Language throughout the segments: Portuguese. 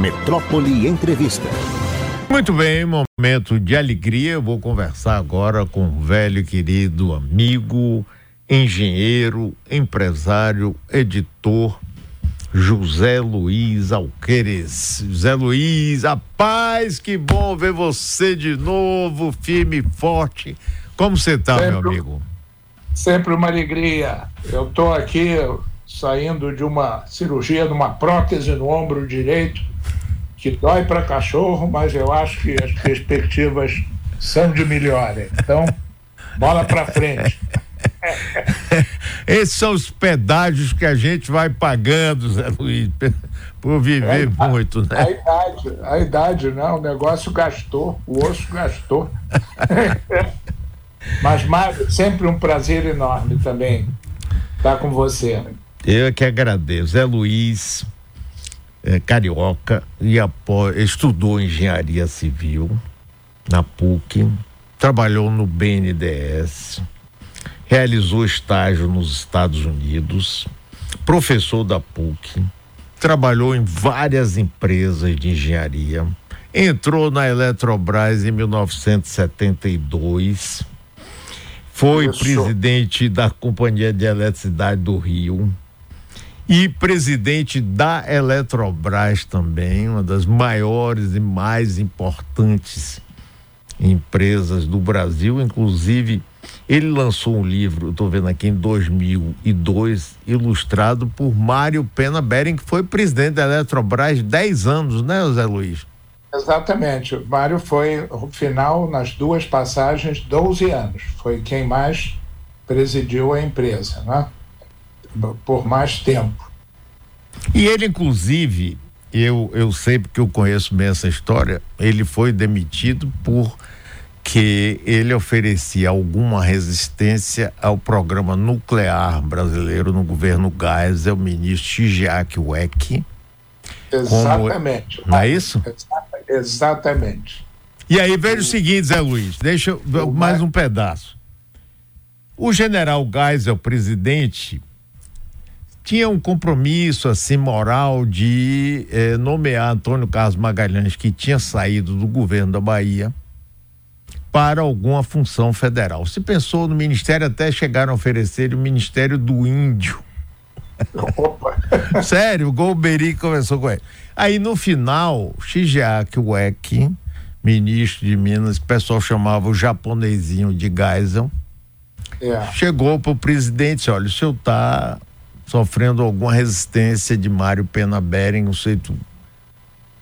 Metrópole Entrevista. Muito bem, momento de alegria. Eu vou conversar agora com um velho querido amigo, engenheiro, empresário, editor, José Luiz Alqueires. José Luiz, a paz, que bom ver você de novo, firme e forte. Como você está, meu amigo? Sempre uma alegria. Eu estou aqui saindo de uma cirurgia de uma prótese no ombro direito que dói para cachorro, mas eu acho que as perspectivas são de melhora. Então, bola para frente. Esses são os pedágios que a gente vai pagando, Zé Luiz, por viver é, muito, né? A idade, a idade, né? O negócio gastou, o osso gastou. Mas, Mário, sempre um prazer enorme também estar com você. Eu é que agradeço. Zé Luiz, é, carioca, e após, estudou engenharia civil na PUC, trabalhou no BNDES, realizou estágio nos Estados Unidos, professor da PUC, trabalhou em várias empresas de engenharia, entrou na Eletrobras em 1972, foi presidente da Companhia de Eletricidade do Rio e presidente da Eletrobras também, uma das maiores e mais importantes empresas do Brasil. Inclusive, ele lançou um livro, estou vendo aqui em 2002, ilustrado por Mário Pena Bering, que foi presidente da Eletrobras 10 anos, né, José Luiz? Exatamente. O Mário foi, no final, nas duas passagens, 12 anos. Foi quem mais presidiu a empresa, né? Por mais tempo. E ele, inclusive, eu, eu sei porque eu conheço bem essa história, ele foi demitido por que ele oferecia alguma resistência ao programa nuclear brasileiro no governo Geisel, o ministro Shigeaki Ueki. Exatamente. Como... Não é isso? Exatamente. E aí veja o seguinte, Zé Luiz, deixa mais um pedaço. O general Geisel, presidente, tinha um compromisso assim moral de eh, nomear Antônio Carlos Magalhães, que tinha saído do governo da Bahia, para alguma função federal. Se pensou no ministério, até chegaram a oferecer o Ministério do Índio. Opa. Sério, o Golbery conversou com ele. Aí no final, Shigeaki Ueki, ministro de Minas, o pessoal chamava o japonesinho de Geisel. É. chegou para o presidente e disse, olha, o senhor está sofrendo alguma resistência de Mário Pena Bering, um sujeito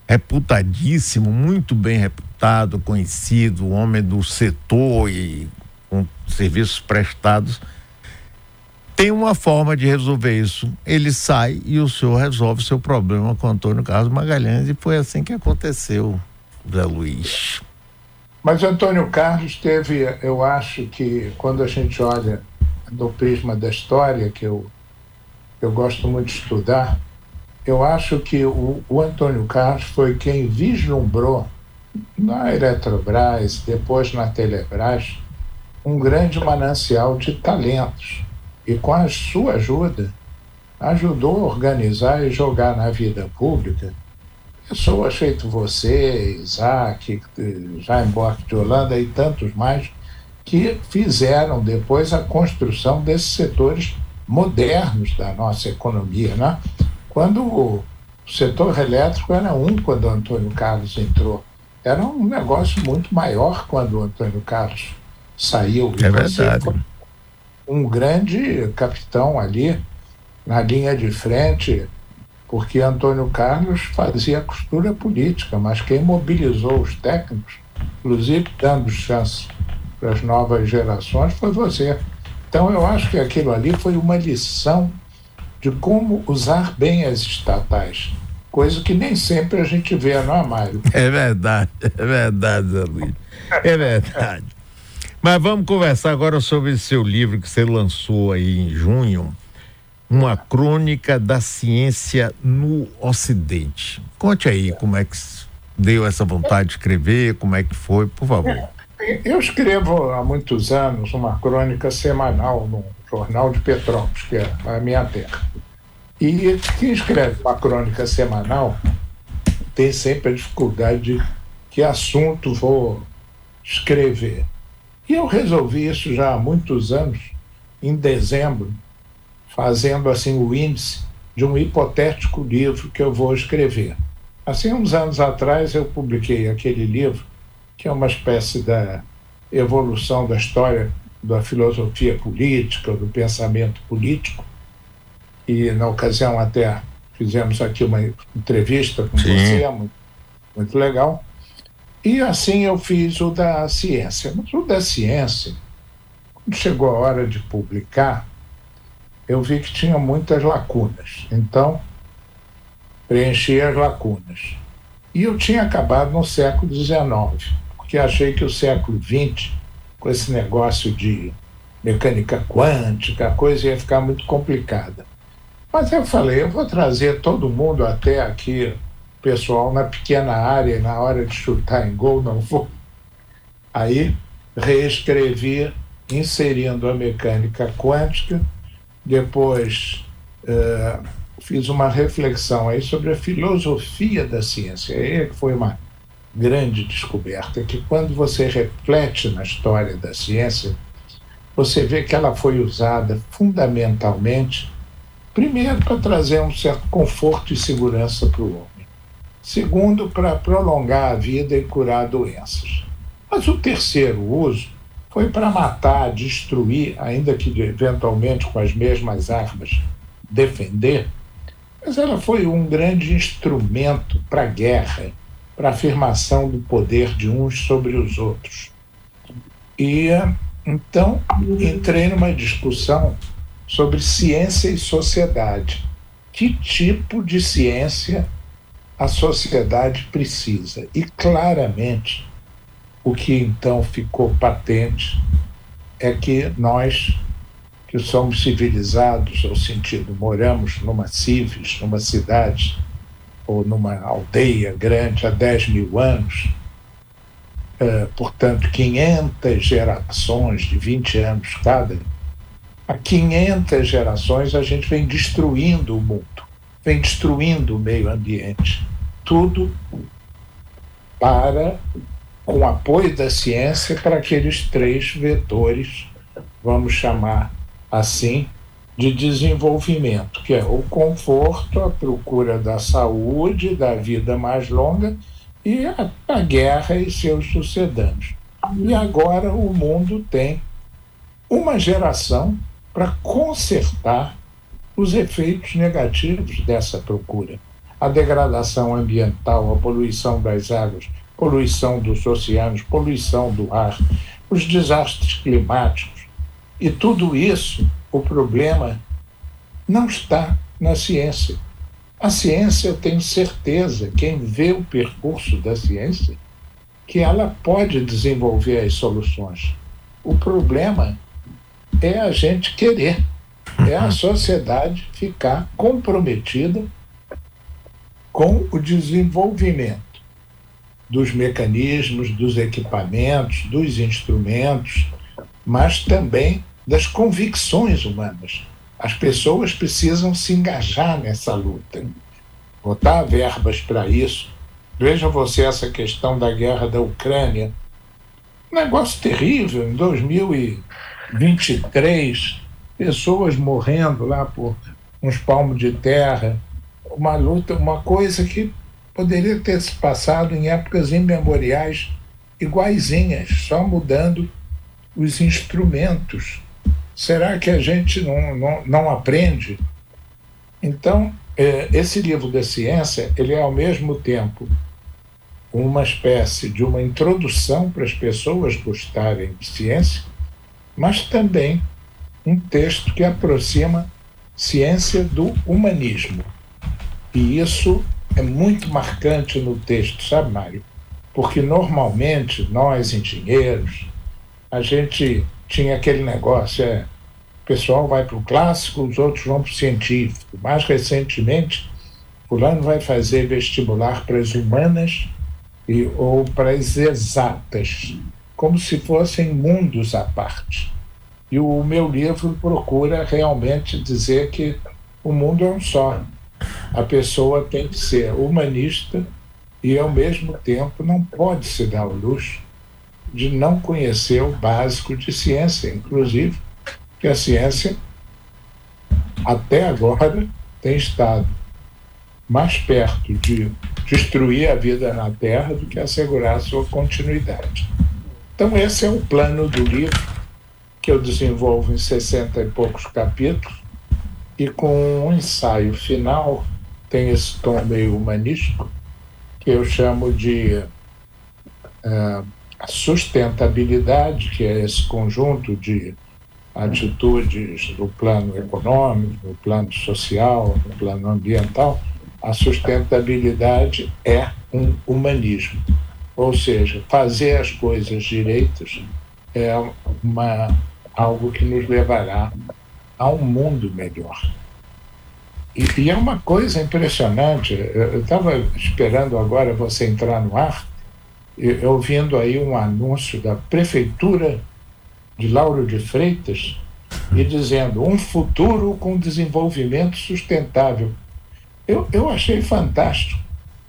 reputadíssimo, muito bem reputado, conhecido, homem do setor e com serviços prestados. Tem uma forma de resolver isso. Ele sai e o senhor resolve seu problema com Antônio Carlos Magalhães e foi assim que aconteceu, Zé Luiz. Mas Antônio Carlos teve, eu acho que quando a gente olha do prisma da história, que eu eu gosto muito de estudar, eu acho que o, o Antônio Carlos foi quem vislumbrou na Eletrobras, depois na Telebrás, um grande manancial de talentos. E com a sua ajuda, ajudou a organizar e jogar na vida pública pessoas feito você, Isaac, Jaime Borges de Holanda e tantos mais, que fizeram depois a construção desses setores modernos da nossa economia. Né? Quando o setor elétrico era um quando o Antônio Carlos entrou, era um negócio muito maior quando o Antônio Carlos saiu. É verdade. Um grande capitão ali na linha de frente, porque Antônio Carlos fazia costura política, mas quem mobilizou os técnicos, inclusive dando chance para as novas gerações, foi você. Então, eu acho que aquilo ali foi uma lição de como usar bem as estatais, coisa que nem sempre a gente vê, não é, Mário? É verdade, é verdade, Zé Luiz. É verdade. Mas vamos conversar agora sobre seu livro que você lançou aí em junho, uma crônica da ciência no Ocidente. Conte aí como é que deu essa vontade de escrever, como é que foi, por favor. Eu escrevo há muitos anos uma crônica semanal no Jornal de Petrópolis, que é a minha terra. E quem escreve uma crônica semanal tem sempre a dificuldade de que assunto vou escrever. E eu resolvi isso já há muitos anos, em dezembro, fazendo assim o índice de um hipotético livro que eu vou escrever. Assim, uns anos atrás, eu publiquei aquele livro, que é uma espécie da evolução da história da filosofia política, do pensamento político, e na ocasião até fizemos aqui uma entrevista com Sim. você, muito, muito legal. E assim eu fiz o da ciência. Mas o da ciência, quando chegou a hora de publicar, eu vi que tinha muitas lacunas. Então, preenchi as lacunas. E eu tinha acabado no século XIX, porque achei que o século XX, com esse negócio de mecânica quântica, a coisa ia ficar muito complicada. Mas eu falei, eu vou trazer todo mundo até aqui, pessoal, na pequena área, na hora de chutar em gol, não vou. Aí reescrevi, inserindo a mecânica quântica, depois uh, fiz uma reflexão aí sobre a filosofia da ciência. Aí é foi uma grande descoberta, que quando você reflete na história da ciência, você vê que ela foi usada fundamentalmente Primeiro, para trazer um certo conforto e segurança para o homem. Segundo, para prolongar a vida e curar doenças. Mas o terceiro uso foi para matar, destruir, ainda que eventualmente com as mesmas armas, defender. Mas ela foi um grande instrumento para a guerra, para a afirmação do poder de uns sobre os outros. E então entrei numa discussão sobre ciência e sociedade. Que tipo de ciência a sociedade precisa? E claramente, o que então ficou patente é que nós, que somos civilizados, no sentido, moramos numa civis, numa cidade ou numa aldeia grande há 10 mil anos, eh, portanto, 500 gerações de 20 anos cada, há 500 gerações a gente vem destruindo o mundo, vem destruindo o meio ambiente. Tudo para, com apoio da ciência, para aqueles três vetores, vamos chamar assim, de desenvolvimento, que é o conforto, a procura da saúde, da vida mais longa e a, a guerra e seus sucedâneos. E agora o mundo tem uma geração para consertar os efeitos negativos dessa procura. A degradação ambiental, a poluição das águas, poluição dos oceanos, poluição do ar, os desastres climáticos. E tudo isso, o problema não está na ciência. A ciência, eu tenho certeza, quem vê o percurso da ciência, que ela pode desenvolver as soluções. O problema é a gente querer, é a sociedade ficar comprometida com o desenvolvimento dos mecanismos, dos equipamentos, dos instrumentos, mas também das convicções humanas. As pessoas precisam se engajar nessa luta, botar verbas para isso. Veja você essa questão da guerra da Ucrânia. Um negócio terrível. Em 2000 e 23 pessoas morrendo lá por uns palmos de terra, uma luta, uma coisa que poderia ter se passado em épocas imemoriais iguaizinhas, só mudando os instrumentos. Será que a gente não, não, não aprende? Então, é, esse livro da ciência, ele é ao mesmo tempo uma espécie de uma introdução para as pessoas gostarem de ciência, mas também um texto que aproxima ciência do humanismo. E isso é muito marcante no texto, sabe, Mário? Porque normalmente nós, engenheiros, a gente tinha aquele negócio, é, o pessoal vai para o clássico, os outros vão para o científico. Mais recentemente, fulano vai fazer vestibular para as humanas e, ou para as exatas como se fossem mundos à parte. E o meu livro procura realmente dizer que o mundo é um só. A pessoa tem que ser humanista e, ao mesmo tempo, não pode se dar o luxo de não conhecer o básico de ciência, inclusive, que a ciência, até agora, tem estado mais perto de destruir a vida na Terra do que assegurar sua continuidade. Então, esse é o plano do livro, que eu desenvolvo em 60 e poucos capítulos, e com um ensaio final, tem esse tom meio humanístico, que eu chamo de uh, sustentabilidade, que é esse conjunto de atitudes no plano econômico, no plano social, no plano ambiental, a sustentabilidade é um humanismo. Ou seja, fazer as coisas direitas é uma, algo que nos levará a um mundo melhor. E, e é uma coisa impressionante. Eu estava esperando agora você entrar no ar, ouvindo aí um anúncio da Prefeitura de Lauro de Freitas e dizendo um futuro com desenvolvimento sustentável. Eu, eu achei fantástico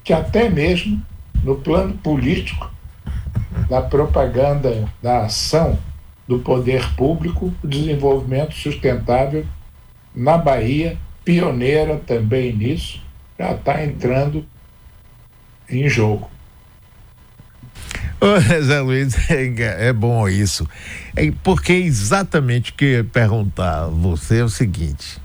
que até mesmo no plano político, da propaganda, da ação do poder público, o desenvolvimento sustentável na Bahia, pioneira também nisso, já está entrando em jogo. Ô, Zé Luiz, é, é bom isso. É porque exatamente o que eu ia perguntar a você é o seguinte: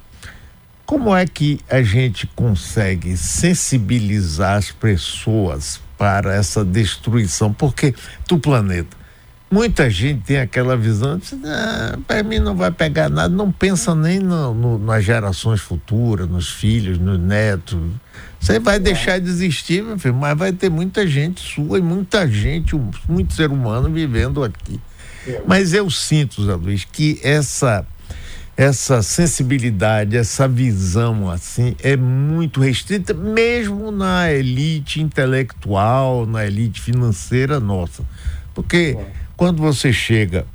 como é que a gente consegue sensibilizar as pessoas para essa destruição? Porque do planeta. Muita gente tem aquela visão de ah, para mim não vai pegar nada, não pensa nem no, no, nas gerações futuras, nos filhos, nos netos. Você vai deixar de existir, meu filho, mas vai ter muita gente sua e muita gente, muito ser humano vivendo aqui. É. Mas eu sinto, Zé Luiz, que essa essa sensibilidade, essa visão assim é muito restrita, mesmo na elite intelectual, na elite financeira nossa. Porque quando você chega,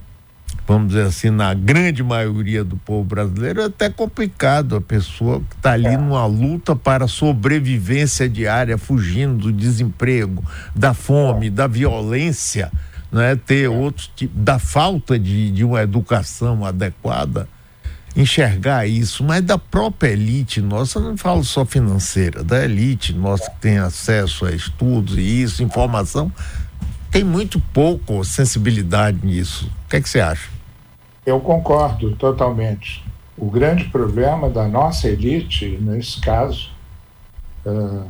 vamos dizer assim, na grande maioria do povo brasileiro, é até complicado a pessoa que está ali é. numa luta para sobrevivência diária, fugindo do desemprego, da fome, da violência, né? ter outros tipos, da falta de, de uma educação adequada enxergar isso, mas da própria elite nossa, não falo só financeira, da elite nossa que tem acesso a estudos e isso, informação, tem muito pouco sensibilidade nisso. O que, é que você acha? Eu concordo totalmente. O grande problema da nossa elite, nesse caso, uh,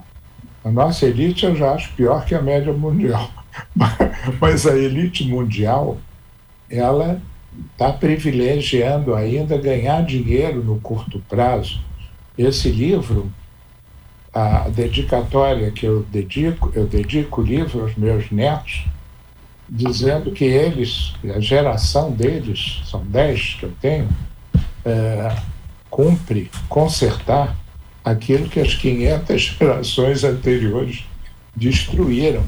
a nossa elite eu já acho pior que a média mundial. Mas a elite mundial, ela está privilegiando ainda ganhar dinheiro no curto prazo. Esse livro, a dedicatória que eu dedico, eu dedico o livro aos meus netos, dizendo que eles, a geração deles, são dez que eu tenho, é, cumpre consertar aquilo que as 500 gerações anteriores destruíram.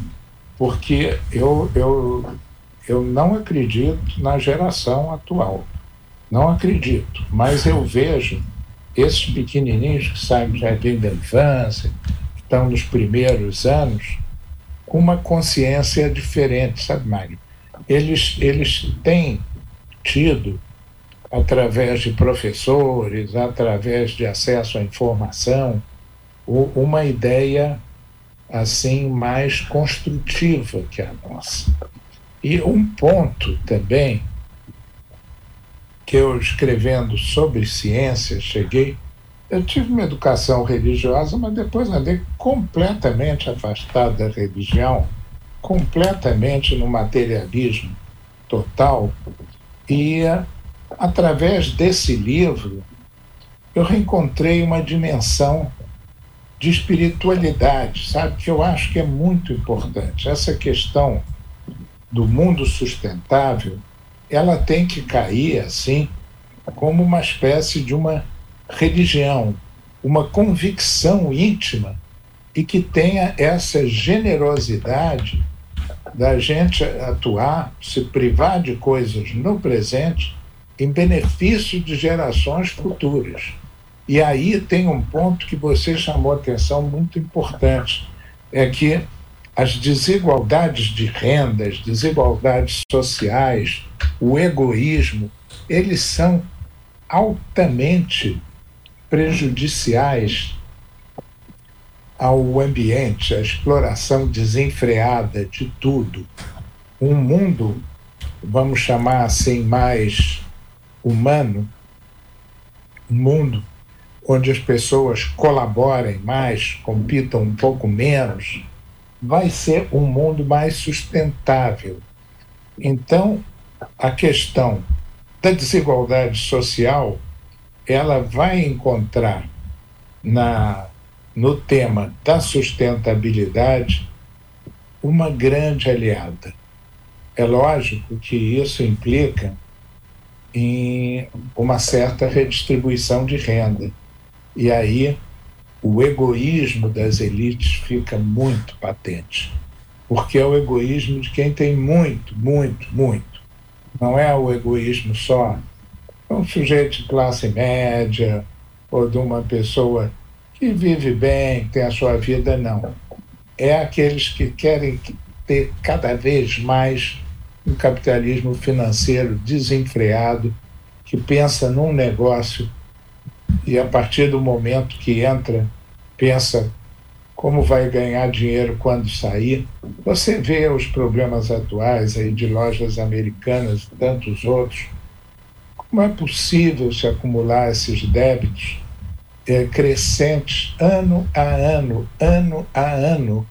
Porque eu, eu eu não acredito na geração atual. Não acredito. Mas eu vejo esses pequenininhos que saem do jardim da infância, que estão nos primeiros anos, com uma consciência diferente, sabe, Mário? Eles, eles têm tido, através de professores, através de acesso à informação, uma ideia assim mais construtiva que a nossa. E um ponto também que eu escrevendo sobre ciência cheguei, eu tive uma educação religiosa, mas depois andei completamente afastado da religião, completamente no materialismo total. E através desse livro eu reencontrei uma dimensão de espiritualidade, sabe, que eu acho que é muito importante. Essa questão do mundo sustentável, ela tem que cair assim como uma espécie de uma religião, uma convicção íntima e que tenha essa generosidade da gente atuar, se privar de coisas no presente em benefício de gerações futuras. E aí tem um ponto que você chamou atenção muito importante, é que as desigualdades de renda, as desigualdades sociais, o egoísmo, eles são altamente prejudiciais ao ambiente, à exploração desenfreada de tudo. Um mundo, vamos chamar assim, mais humano, um mundo onde as pessoas colaborem mais, compitam um pouco menos, vai ser um mundo mais sustentável. Então, a questão da desigualdade social, ela vai encontrar na no tema da sustentabilidade uma grande aliada. É lógico que isso implica em uma certa redistribuição de renda. E aí o egoísmo das elites fica muito patente. Porque é o egoísmo de quem tem muito, muito, muito. Não é o egoísmo só de um sujeito de classe média ou de uma pessoa que vive bem, tem a sua vida, não. É aqueles que querem ter cada vez mais um capitalismo financeiro desenfreado, que pensa num negócio e a partir do momento que entra, pensa como vai ganhar dinheiro quando sair. Você vê os problemas atuais aí de lojas americanas e tantos outros. Como é possível se acumular esses débitos é, crescentes ano a ano, ano a ano?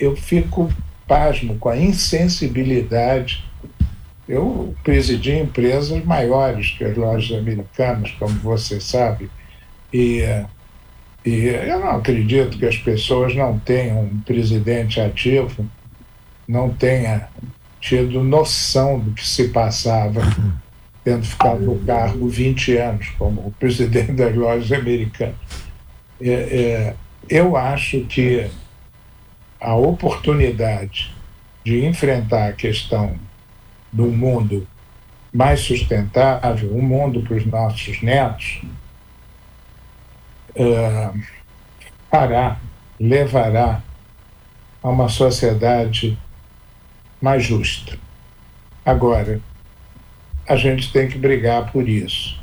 Eu fico pasmo com a insensibilidade. Eu presidi empresas maiores que as lojas americanas, como você sabe, e, e eu não acredito que as pessoas não tenham um presidente ativo, não tenha tido noção do que se passava, tendo ficado no cargo 20 anos como presidente das lojas americanas. É, é, eu acho que a oportunidade de enfrentar a questão do mundo mais sustentável, um mundo para os nossos netos, uh, fará, levará a uma sociedade mais justa. Agora, a gente tem que brigar por isso.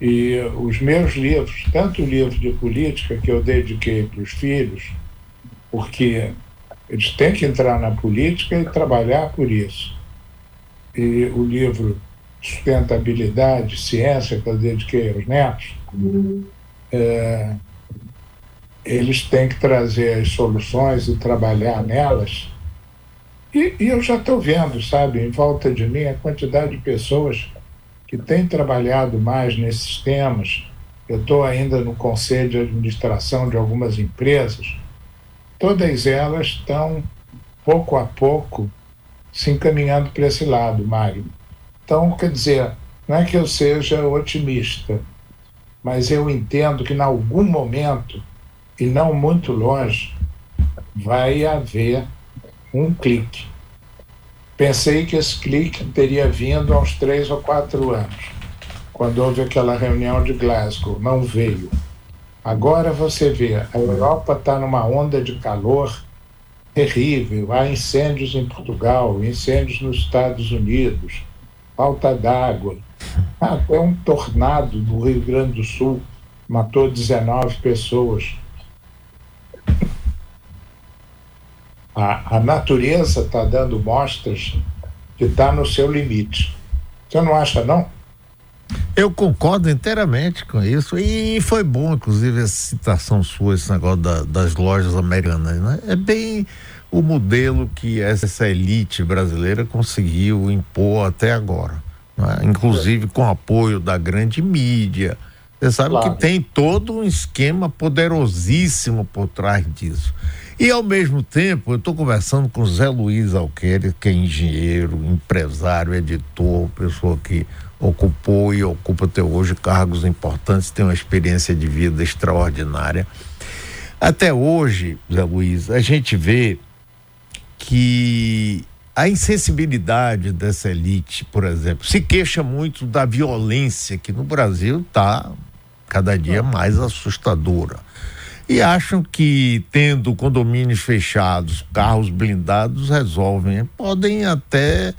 E os meus livros, tanto o livro de política que eu dediquei para os filhos, porque eles têm que entrar na política e trabalhar por isso. E o livro Sustentabilidade, Ciência, que eu dediquei aos netos, é, eles têm que trazer as soluções e trabalhar nelas. E, e eu já estou vendo, sabe, em volta de mim, a quantidade de pessoas que têm trabalhado mais nesses temas. Eu estou ainda no conselho de administração de algumas empresas. Todas elas estão, pouco a pouco, se encaminhando para esse lado, Mário. Então, quer dizer, não é que eu seja otimista, mas eu entendo que, em algum momento, e não muito longe, vai haver um clique. Pensei que esse clique teria vindo há uns três ou quatro anos, quando houve aquela reunião de Glasgow. Não veio. Agora você vê, a Europa está numa onda de calor terrível. Há incêndios em Portugal, incêndios nos Estados Unidos, falta d'água até um tornado do Rio Grande do Sul matou 19 pessoas. A, a natureza está dando mostras que está no seu limite. Você não acha, não? Eu concordo inteiramente com isso e foi bom, inclusive, essa citação sua, esse negócio da, das lojas americanas, né? É bem o modelo que essa elite brasileira conseguiu impor até agora né? inclusive com apoio da grande mídia. Você sabe claro. que tem todo um esquema poderosíssimo por trás disso. E ao mesmo tempo, eu estou conversando com Zé Luiz Alqueire, que é engenheiro, empresário, editor, pessoa que ocupou e ocupa até hoje cargos importantes, tem uma experiência de vida extraordinária. Até hoje, Zé Luiz, a gente vê que a insensibilidade dessa elite, por exemplo, se queixa muito da violência que no Brasil está cada dia mais assustadora. e acham que tendo condomínios fechados, carros blindados resolvem. Podem até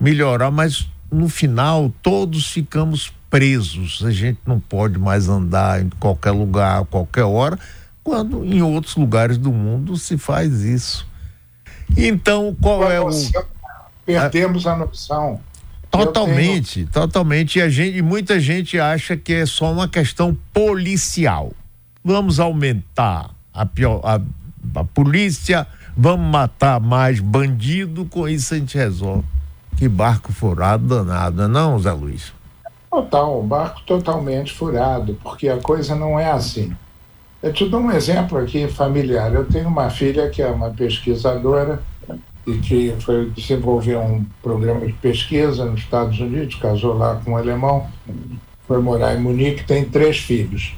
melhorar, mas no final todos ficamos presos. A gente não pode mais andar em qualquer lugar, a qualquer hora, quando em outros lugares do mundo se faz isso. Então, qual é o. Perdemos a noção. Totalmente, tenho... totalmente. E, a gente, e muita gente acha que é só uma questão policial. Vamos aumentar a, a, a polícia, vamos matar mais bandido, com isso a gente resolve. Que barco furado danado, não, Zé Luiz? Total, barco totalmente furado, porque a coisa não é assim. Eu te dou um exemplo aqui familiar. Eu tenho uma filha que é uma pesquisadora e que foi desenvolver um programa de pesquisa nos Estados Unidos, casou lá com um alemão, foi morar em Munique, tem três filhos.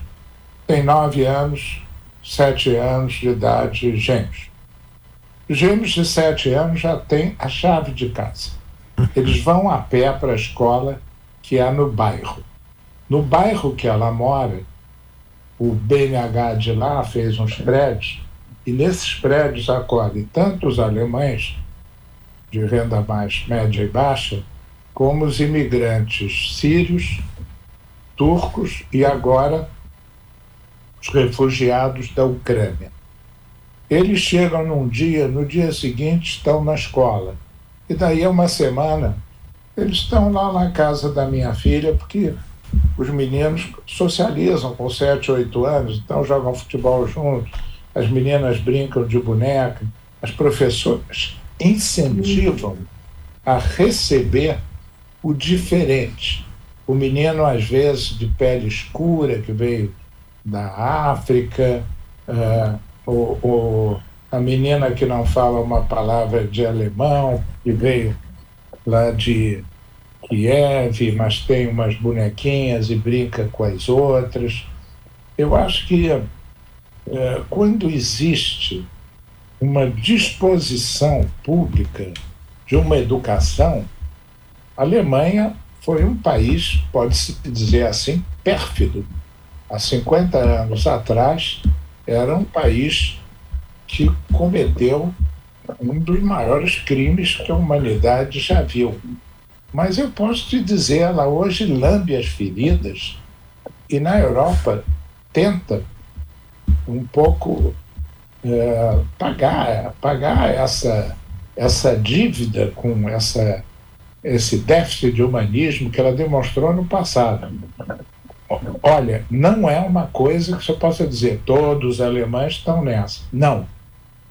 Tem nove anos, sete anos de idade, gêmeos. Gêmeos de sete anos já têm a chave de casa. Eles vão a pé para a escola que é no bairro. No bairro que ela mora, o BNH de lá fez uns prédios, e nesses prédios acolhe tanto os alemães de renda mais média e baixa, como os imigrantes sírios, turcos e agora os refugiados da Ucrânia. Eles chegam num dia, no dia seguinte estão na escola. E daí a uma semana eles estão lá na casa da minha filha, porque os meninos socializam com 7, 8 anos, então jogam futebol juntos, as meninas brincam de boneca, as professoras incentivam a receber o diferente. O menino, às vezes, de pele escura, que veio da África, uh, o, o, a menina que não fala uma palavra de alemão, que veio lá de Kiev, mas tem umas bonequinhas e brinca com as outras. Eu acho que é, quando existe uma disposição pública de uma educação, a Alemanha foi um país, pode-se dizer assim, pérfido. Há 50 anos atrás, era um país que cometeu um dos maiores crimes que a humanidade já viu. Mas eu posso te dizer, ela hoje lambe as feridas e na Europa tenta um pouco é, pagar, pagar essa, essa dívida com essa, esse déficit de humanismo que ela demonstrou no passado. Olha, não é uma coisa que você possa dizer, todos os alemães estão nessa. Não.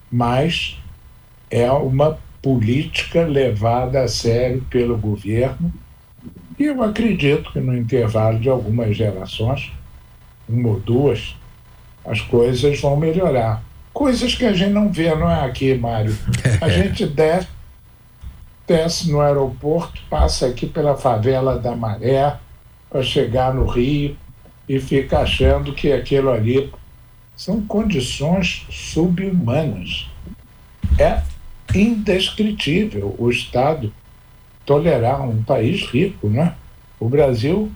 Mas é uma política levada a sério pelo governo. E eu acredito que no intervalo de algumas gerações, uma ou duas, as coisas vão melhorar. Coisas que a gente não vê, não é aqui, Mário. A gente desce, desce no aeroporto, passa aqui pela favela da Maré para chegar no Rio e fica achando que aquilo ali são condições subhumanas. É indescritível o Estado tolerar um país rico, né? O Brasil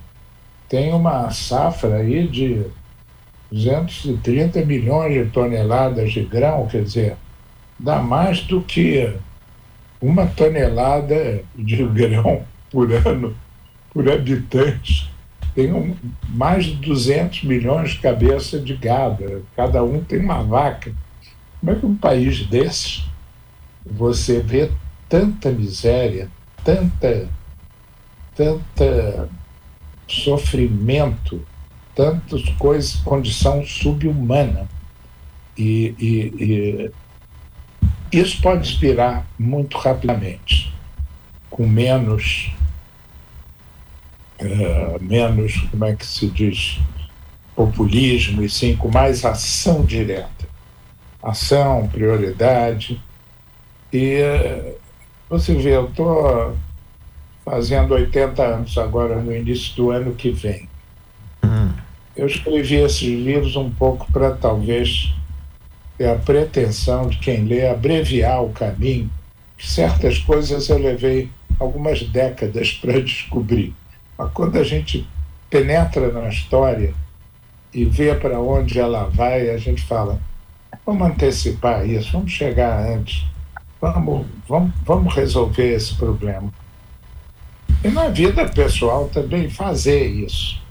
tem uma safra aí de 230 milhões de toneladas de grão, quer dizer, dá mais do que uma tonelada de grão por ano, por habitante. Tem um, mais de 200 milhões de cabeças de gado, cada um tem uma vaca. Como é que um país desses você vê tanta miséria, tanta, tanta sofrimento, tantas coisas, condição subhumana. E, e, e isso pode inspirar muito rapidamente, com menos, uh, menos, como é que se diz, populismo, e sim com mais ação direta. Ação, prioridade, e você vê, eu estou fazendo 80 anos agora, no início do ano que vem. Uhum. Eu escrevi esses livros um pouco para talvez ter a pretensão de quem lê abreviar o caminho. Certas coisas eu levei algumas décadas para descobrir. Mas quando a gente penetra na história, e vê para onde ela vai, a gente fala: vamos antecipar isso, vamos chegar antes, vamos, vamos, vamos resolver esse problema. E na vida pessoal também fazer isso.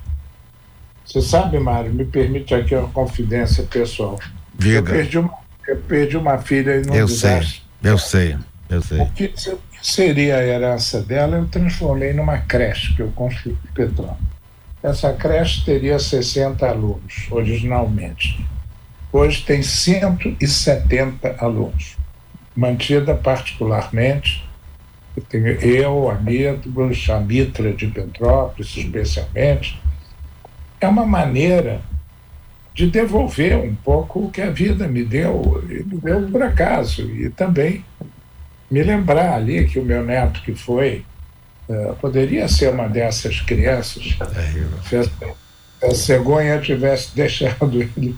Você sabe, Mário, me permite aqui uma confidência pessoal. Diga. Eu perdi uma, eu perdi uma filha e não Eu sei, eu sei, eu sei. O que seria a herança dela, eu transformei numa creche que eu construí em Petrópolis. Essa creche teria 60 alunos, originalmente. Hoje tem 170 alunos, mantida particularmente. Eu, amigos, a Mitra de Petrópolis, especialmente. É uma maneira de devolver um pouco o que a vida me deu, me deu por acaso, e também me lembrar ali que o meu neto que foi uh, poderia ser uma dessas crianças se a cegonha tivesse deixado ele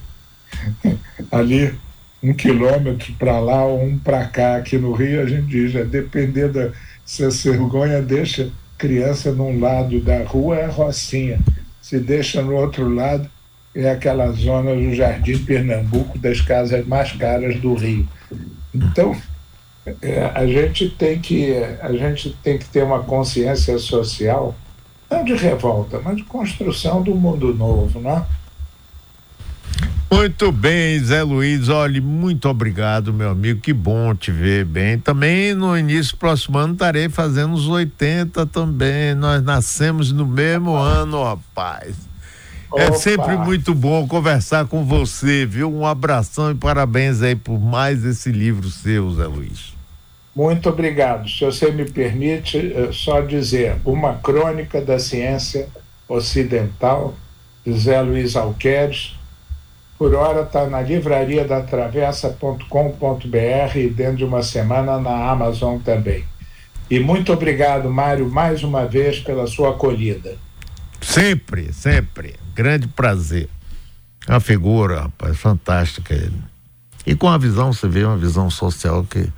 ali um quilômetro para lá ou um para cá aqui no Rio a gente diz é depender da se a cegonha deixa criança num lado da rua é Rocinha se deixa no outro lado é aquela zona do Jardim Pernambuco das casas mais caras do Rio então é, a gente tem que a gente tem que ter uma consciência social não de revolta, mas de construção do mundo novo, né? Muito bem, Zé Luiz. Olha, muito obrigado, meu amigo. Que bom te ver bem. Também no início do próximo ano estarei fazendo os 80 também. Nós nascemos no mesmo ano, rapaz. É Opa. É sempre muito bom conversar com você, viu? Um abração e parabéns aí por mais esse livro seu, Zé Luiz. Muito obrigado. Se você me permite, eh, só dizer uma crônica da ciência ocidental, de Zé Luiz Alqueres. Por hora está na livraria da travessa.com.br e dentro de uma semana na Amazon também. E muito obrigado, Mário, mais uma vez pela sua acolhida. Sempre, sempre. Grande prazer. A figura, rapaz, fantástica ele. E com a visão, você vê uma visão social que